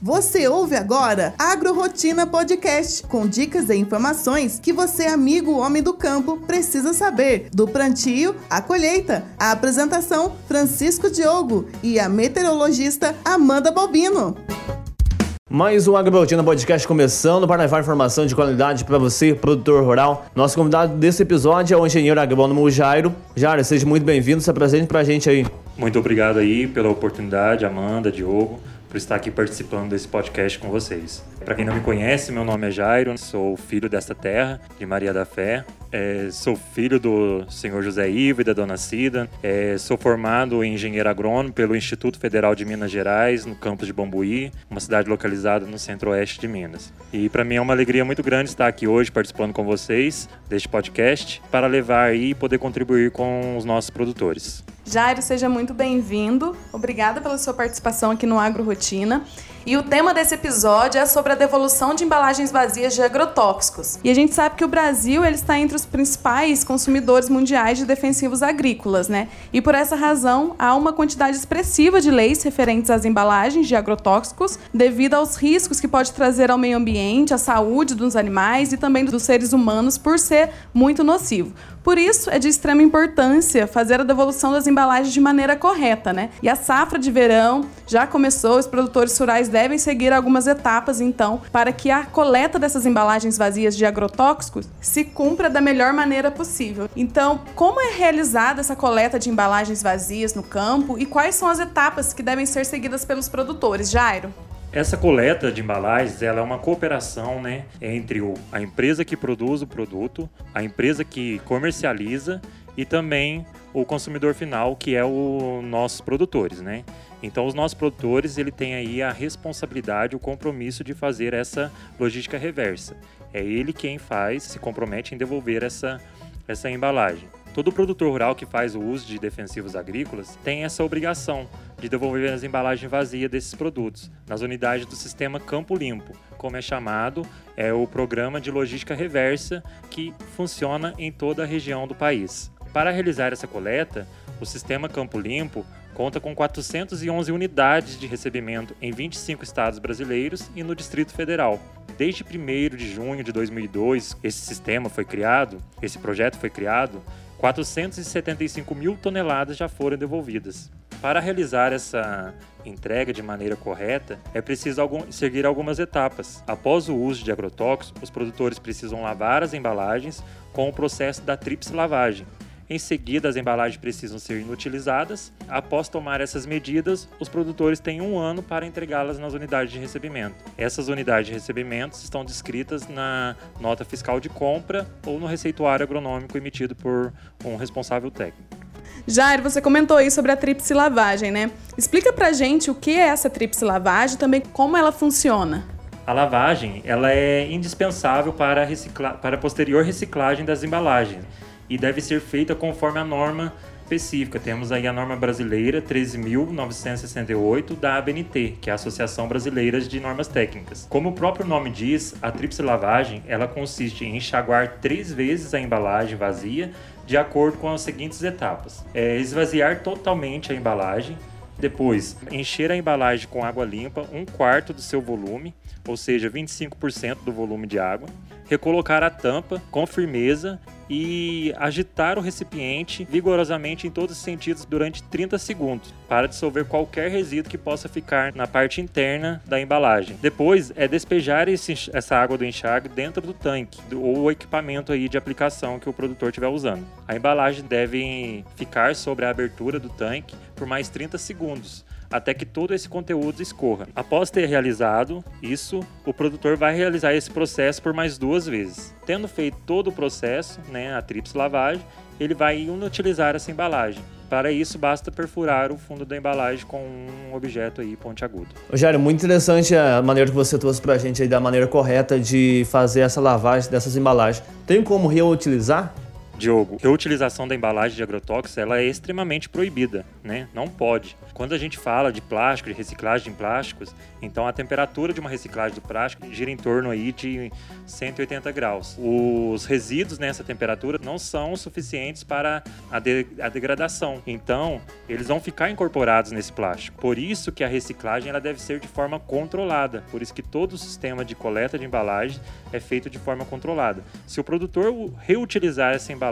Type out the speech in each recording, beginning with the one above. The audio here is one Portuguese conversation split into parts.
Você ouve agora Agro Rotina Podcast, com dicas e informações que você, amigo homem do campo, precisa saber. Do plantio à colheita. A apresentação: Francisco Diogo e a meteorologista Amanda Balbino. Mais um Agrobotina Podcast começando para levar informação de qualidade para você, produtor rural. Nosso convidado desse episódio é o engenheiro agrônomo Jairo. Jairo, seja muito bem-vindo, se apresente para a gente aí. Muito obrigado aí pela oportunidade, Amanda, Diogo por estar aqui participando desse podcast com vocês. Para quem não me conhece, meu nome é Jairo, sou filho desta terra, de Maria da Fé. É, sou filho do senhor José Ivo e da dona Cida. É, sou formado em engenheiro agrônomo pelo Instituto Federal de Minas Gerais, no campus de Bambuí, uma cidade localizada no centro-oeste de Minas. E para mim é uma alegria muito grande estar aqui hoje participando com vocês deste podcast para levar e poder contribuir com os nossos produtores. Jairo, seja muito bem-vindo. Obrigada pela sua participação aqui no Agro Rotina. E o tema desse episódio é sobre a devolução de embalagens vazias de agrotóxicos. E a gente sabe que o Brasil ele está entre os principais consumidores mundiais de defensivos agrícolas, né? E por essa razão há uma quantidade expressiva de leis referentes às embalagens de agrotóxicos, devido aos riscos que pode trazer ao meio ambiente, à saúde dos animais e também dos seres humanos por ser muito nocivo. Por isso, é de extrema importância fazer a devolução das embalagens de maneira correta, né? E a safra de verão já começou, os produtores rurais devem seguir algumas etapas, então, para que a coleta dessas embalagens vazias de agrotóxicos se cumpra da melhor maneira possível. Então, como é realizada essa coleta de embalagens vazias no campo e quais são as etapas que devem ser seguidas pelos produtores? Jairo? Essa coleta de embalagens ela é uma cooperação né, entre o, a empresa que produz o produto, a empresa que comercializa e também o consumidor final, que é o nossos produtores, né? Então, os nossos produtores ele tem aí a responsabilidade, o compromisso de fazer essa logística reversa. É ele quem faz, se compromete em devolver essa, essa embalagem. Todo produtor rural que faz o uso de defensivos agrícolas tem essa obrigação de devolver as embalagens vazias desses produtos nas unidades do sistema Campo Limpo, como é chamado, é o programa de logística reversa que funciona em toda a região do país. Para realizar essa coleta, o sistema Campo Limpo conta com 411 unidades de recebimento em 25 estados brasileiros e no Distrito Federal. Desde 1 de junho de 2002, esse sistema foi criado, esse projeto foi criado, 475 mil toneladas já foram devolvidas. Para realizar essa entrega de maneira correta, é preciso algum, seguir algumas etapas. Após o uso de agrotóxicos, os produtores precisam lavar as embalagens com o processo da tríplice lavagem, em seguida, as embalagens precisam ser inutilizadas. Após tomar essas medidas, os produtores têm um ano para entregá-las nas unidades de recebimento. Essas unidades de recebimento estão descritas na nota fiscal de compra ou no receituário agronômico emitido por um responsável técnico. Jair, você comentou aí sobre a tríplice lavagem, né? Explica pra gente o que é essa tríplice lavagem e também como ela funciona. A lavagem ela é indispensável para, recicla... para a posterior reciclagem das embalagens e deve ser feita conforme a norma específica. Temos aí a norma brasileira 13.968 da ABNT, que é a Associação Brasileira de Normas Técnicas. Como o próprio nome diz, a tríplice lavagem ela consiste em enxaguar três vezes a embalagem vazia de acordo com as seguintes etapas: é esvaziar totalmente a embalagem, depois encher a embalagem com água limpa, um quarto do seu volume, ou seja, 25% do volume de água recolocar a tampa com firmeza e agitar o recipiente vigorosamente em todos os sentidos durante 30 segundos para dissolver qualquer resíduo que possa ficar na parte interna da embalagem. Depois é despejar esse, essa água do enxágue dentro do tanque ou o equipamento aí de aplicação que o produtor estiver usando. A embalagem deve ficar sobre a abertura do tanque por mais 30 segundos até que todo esse conteúdo escorra. Após ter realizado isso, o produtor vai realizar esse processo por mais duas vezes. Tendo feito todo o processo, né, a tríplice lavagem, ele vai inutilizar essa embalagem. Para isso, basta perfurar o fundo da embalagem com um objeto aí pontiagudo. Rogério, muito interessante a maneira que você trouxe para a gente aí da maneira correta de fazer essa lavagem dessas embalagens. Tem como reutilizar? Diogo, a reutilização da embalagem de agrotóxicos ela é extremamente proibida, né? Não pode. Quando a gente fala de plástico, de reciclagem de plásticos, então a temperatura de uma reciclagem do plástico gira em torno aí de 180 graus. Os resíduos nessa temperatura não são suficientes para a, de, a degradação. Então, eles vão ficar incorporados nesse plástico. Por isso que a reciclagem ela deve ser de forma controlada. Por isso que todo o sistema de coleta de embalagem é feito de forma controlada. Se o produtor reutilizar essa embalagem,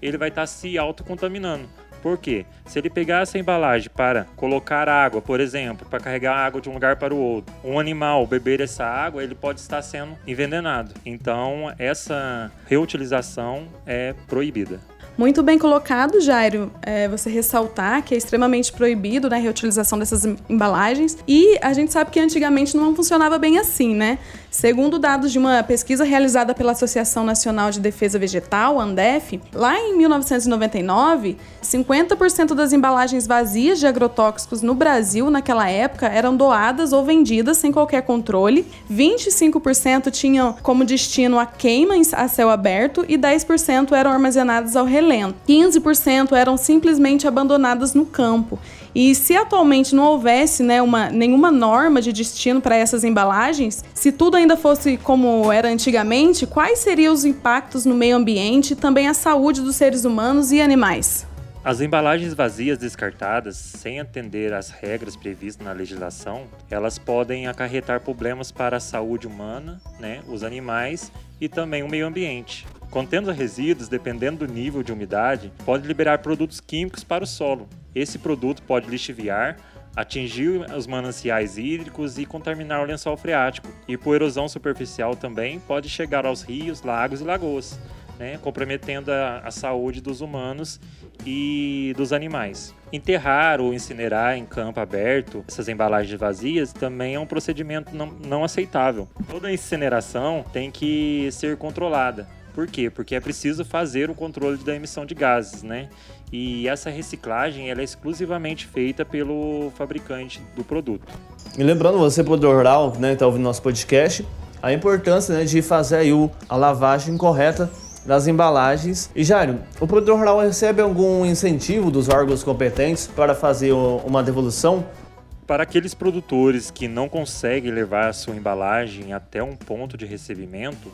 ele vai estar se autocontaminando. Por quê? Se ele pegar essa embalagem para colocar água, por exemplo, para carregar água de um lugar para o outro, um animal beber essa água, ele pode estar sendo envenenado. Então, essa reutilização é proibida. Muito bem colocado, Jairo, é, você ressaltar que é extremamente proibido né, a reutilização dessas embalagens. E a gente sabe que antigamente não funcionava bem assim, né? Segundo dados de uma pesquisa realizada pela Associação Nacional de Defesa Vegetal, ANDEF, lá em 1999, 50% das embalagens vazias de agrotóxicos no Brasil naquela época eram doadas ou vendidas sem qualquer controle, 25% tinham como destino a queima a céu aberto e 10% eram armazenadas ao relento. 15% eram simplesmente abandonadas no campo. E se atualmente não houvesse né, uma, nenhuma norma de destino para essas embalagens, se tudo ainda fosse como era antigamente, quais seriam os impactos no meio ambiente e também a saúde dos seres humanos e animais? As embalagens vazias descartadas, sem atender às regras previstas na legislação, elas podem acarretar problemas para a saúde humana, né, os animais e também o meio ambiente. Contendo resíduos, dependendo do nível de umidade, pode liberar produtos químicos para o solo. Esse produto pode lixiviar, atingir os mananciais hídricos e contaminar o lençol freático. E por erosão superficial também pode chegar aos rios, lagos e lagoas, né, comprometendo a, a saúde dos humanos e dos animais. Enterrar ou incinerar em campo aberto essas embalagens vazias também é um procedimento não, não aceitável. Toda incineração tem que ser controlada. Por quê? Porque é preciso fazer o controle da emissão de gases, né? E essa reciclagem ela é exclusivamente feita pelo fabricante do produto. E lembrando você, produtor rural, né, está ouvindo nosso podcast, a importância né, de fazer aí a lavagem correta das embalagens. E Jairo, o produtor rural recebe algum incentivo dos órgãos competentes para fazer uma devolução? Para aqueles produtores que não conseguem levar sua embalagem até um ponto de recebimento,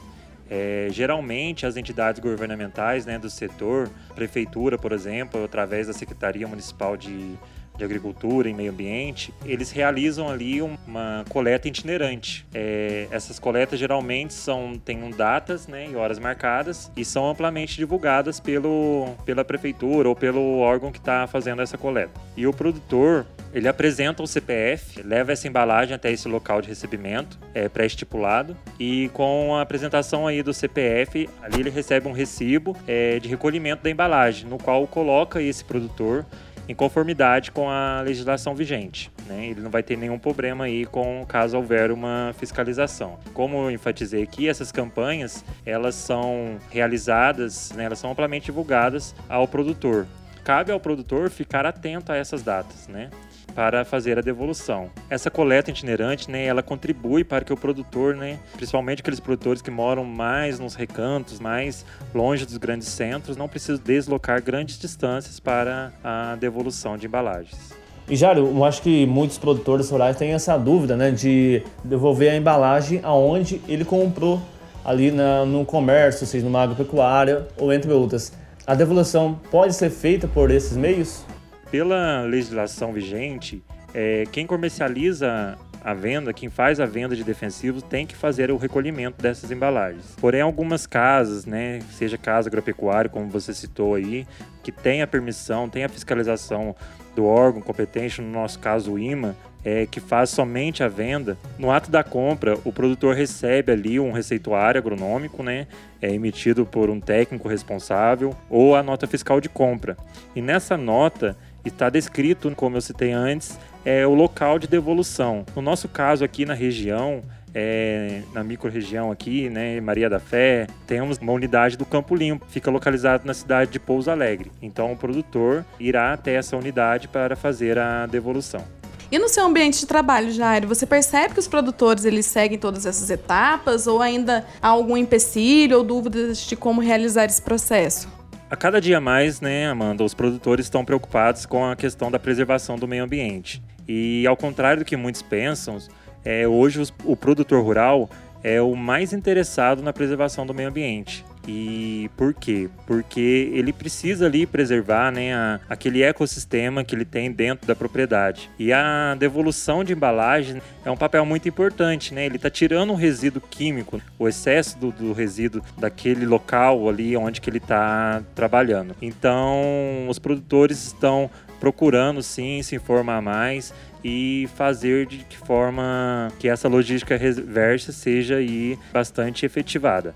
é, geralmente as entidades governamentais né, do setor, prefeitura, por exemplo, através da Secretaria Municipal de de Agricultura e Meio Ambiente, eles realizam ali uma coleta itinerante. É, essas coletas geralmente são têm datas né, e horas marcadas e são amplamente divulgadas pelo, pela prefeitura ou pelo órgão que está fazendo essa coleta. E o produtor ele apresenta o CPF, leva essa embalagem até esse local de recebimento é, pré-estipulado e com a apresentação aí do CPF, ali ele recebe um recibo é, de recolhimento da embalagem, no qual coloca esse produtor em conformidade com a legislação vigente. Né? Ele não vai ter nenhum problema aí com caso houver uma fiscalização. Como eu enfatizei aqui, essas campanhas elas são realizadas, né, elas são amplamente divulgadas ao produtor. Cabe ao produtor ficar atento a essas datas, né? Para fazer a devolução. Essa coleta itinerante, né, ela contribui para que o produtor, né, principalmente aqueles produtores que moram mais nos recantos, mais longe dos grandes centros, não precisem deslocar grandes distâncias para a devolução de embalagens. E Jário, eu acho que muitos produtores rurais têm essa dúvida, né, de devolver a embalagem aonde ele comprou ali na, no comércio, seja numa agropecuária ou entre outras. A devolução pode ser feita por esses meios? Pela legislação vigente, é, quem comercializa a venda, quem faz a venda de defensivos tem que fazer o recolhimento dessas embalagens. Porém, algumas casas, né, seja casa agropecuária, como você citou aí, que tem a permissão, tem a fiscalização do órgão competente, no nosso caso o IMA, é, que faz somente a venda, no ato da compra, o produtor recebe ali um receituário agronômico, né, é emitido por um técnico responsável, ou a nota fiscal de compra. E nessa nota está descrito, como eu citei antes, é o local de devolução. No nosso caso aqui na região, é, na microrregião aqui, né, Maria da Fé, temos uma unidade do Campo Limpo, fica localizado na cidade de Pouso Alegre. Então o produtor irá até essa unidade para fazer a devolução. E no seu ambiente de trabalho, Jairo, você percebe que os produtores eles seguem todas essas etapas ou ainda há algum empecilho ou dúvidas de como realizar esse processo? A cada dia mais, né, Amanda, os produtores estão preocupados com a questão da preservação do meio ambiente. E ao contrário do que muitos pensam, é, hoje os, o produtor rural é o mais interessado na preservação do meio ambiente. E por quê? Porque ele precisa ali preservar né, a, aquele ecossistema que ele tem dentro da propriedade. E a devolução de embalagem é um papel muito importante, né? Ele está tirando o resíduo químico, o excesso do, do resíduo daquele local ali onde que ele está trabalhando. Então, os produtores estão procurando sim se informar mais e fazer de que forma que essa logística reversa seja aí bastante efetivada.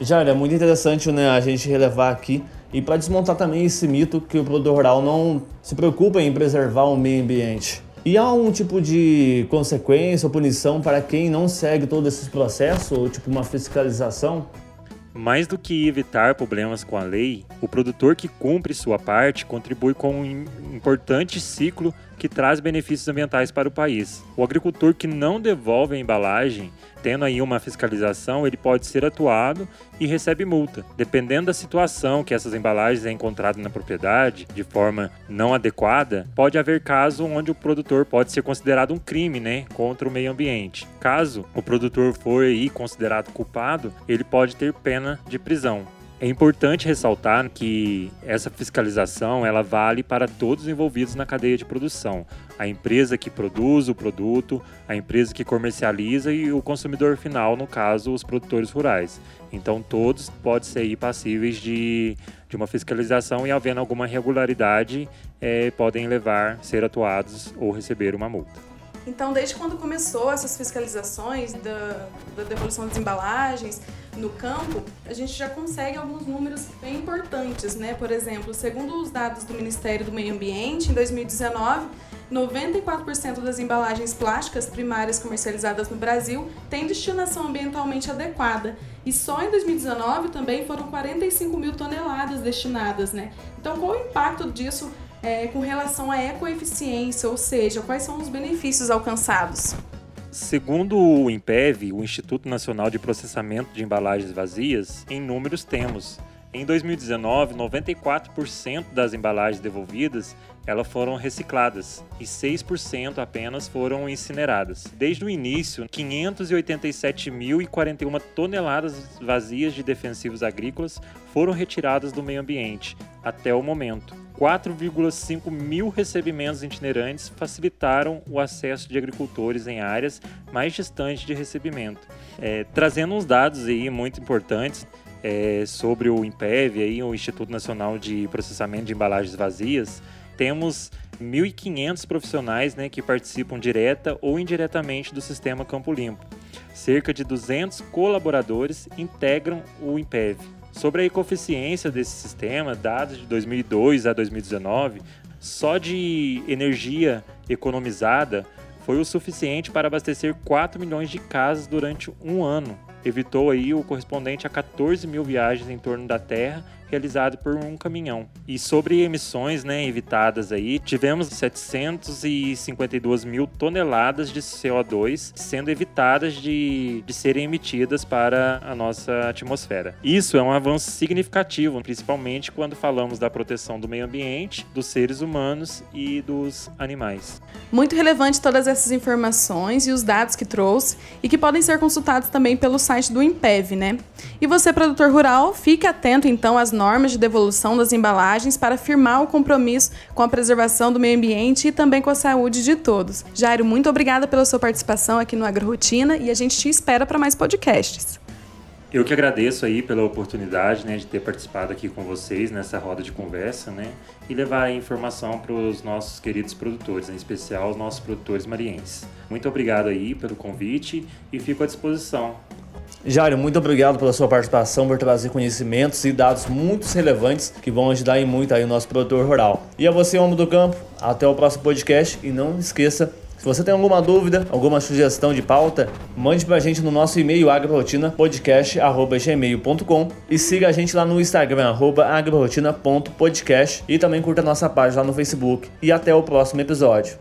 Já é muito interessante né, a gente relevar aqui e para desmontar também esse mito que o produtor rural não se preocupa em preservar o meio ambiente. E há um tipo de consequência ou punição para quem não segue todo esse processo, ou tipo uma fiscalização? Mais do que evitar problemas com a lei, o produtor que cumpre sua parte contribui com um importante ciclo que traz benefícios ambientais para o país. O agricultor que não devolve a embalagem, tendo aí uma fiscalização, ele pode ser atuado e recebe multa. Dependendo da situação que essas embalagens é encontrada na propriedade de forma não adequada, pode haver caso onde o produtor pode ser considerado um crime, né, contra o meio ambiente. Caso o produtor for aí considerado culpado, ele pode ter pena de prisão. É importante ressaltar que essa fiscalização ela vale para todos os envolvidos na cadeia de produção. A empresa que produz o produto, a empresa que comercializa e o consumidor final, no caso, os produtores rurais. Então todos podem ser passíveis de, de uma fiscalização e havendo alguma irregularidade, é, podem levar, ser atuados ou receber uma multa. Então, desde quando começou essas fiscalizações da, da devolução das embalagens no campo, a gente já consegue alguns números bem importantes, né? Por exemplo, segundo os dados do Ministério do Meio Ambiente, em 2019, 94% das embalagens plásticas primárias comercializadas no Brasil têm destinação ambientalmente adequada. E só em 2019 também foram 45 mil toneladas destinadas, né? Então, qual o impacto disso é, com relação à ecoeficiência, ou seja, quais são os benefícios alcançados? Segundo o INPEV, o Instituto Nacional de Processamento de Embalagens Vazias, em números temos. Em 2019, 94% das embalagens devolvidas elas foram recicladas e 6% apenas foram incineradas. Desde o início, 587.041 toneladas vazias de defensivos agrícolas foram retiradas do meio ambiente até o momento. 4,5 mil recebimentos itinerantes facilitaram o acesso de agricultores em áreas mais distantes de recebimento. É, trazendo uns dados aí muito importantes é, sobre o INPEV, aí, o Instituto Nacional de Processamento de Embalagens Vazias, temos 1.500 profissionais né, que participam direta ou indiretamente do sistema Campo Limpo. Cerca de 200 colaboradores integram o INPEV. Sobre a ecoeficiência desse sistema, dados de 2002 a 2019, só de energia economizada foi o suficiente para abastecer 4 milhões de casas durante um ano. Evitou aí o correspondente a 14 mil viagens em torno da Terra realizado por um caminhão. E sobre emissões né, evitadas aí, tivemos 752 mil toneladas de CO2 sendo evitadas de, de serem emitidas para a nossa atmosfera. Isso é um avanço significativo, principalmente quando falamos da proteção do meio ambiente, dos seres humanos e dos animais. Muito relevante todas essas informações e os dados que trouxe e que podem ser consultados também pelo site do Impev, né? E você, produtor rural, fique atento então às normas de devolução das embalagens para firmar o compromisso com a preservação do meio ambiente e também com a saúde de todos. Jairo, muito obrigada pela sua participação aqui no AgroRotina e a gente te espera para mais podcasts. Eu que agradeço aí pela oportunidade né, de ter participado aqui com vocês nessa roda de conversa né, e levar a informação para os nossos queridos produtores, em especial os nossos produtores marienses. Muito obrigado aí pelo convite e fico à disposição. Jairo, muito obrigado pela sua participação, por trazer conhecimentos e dados muito relevantes que vão ajudar em muito aí o nosso produtor rural. E a você, homem do campo, até o próximo podcast e não esqueça se você tem alguma dúvida, alguma sugestão de pauta, mande pra gente no nosso e-mail agrorotinapodcast.gmail.com e siga a gente lá no Instagram, agrorotina.podcast e também curta a nossa página lá no Facebook. E até o próximo episódio.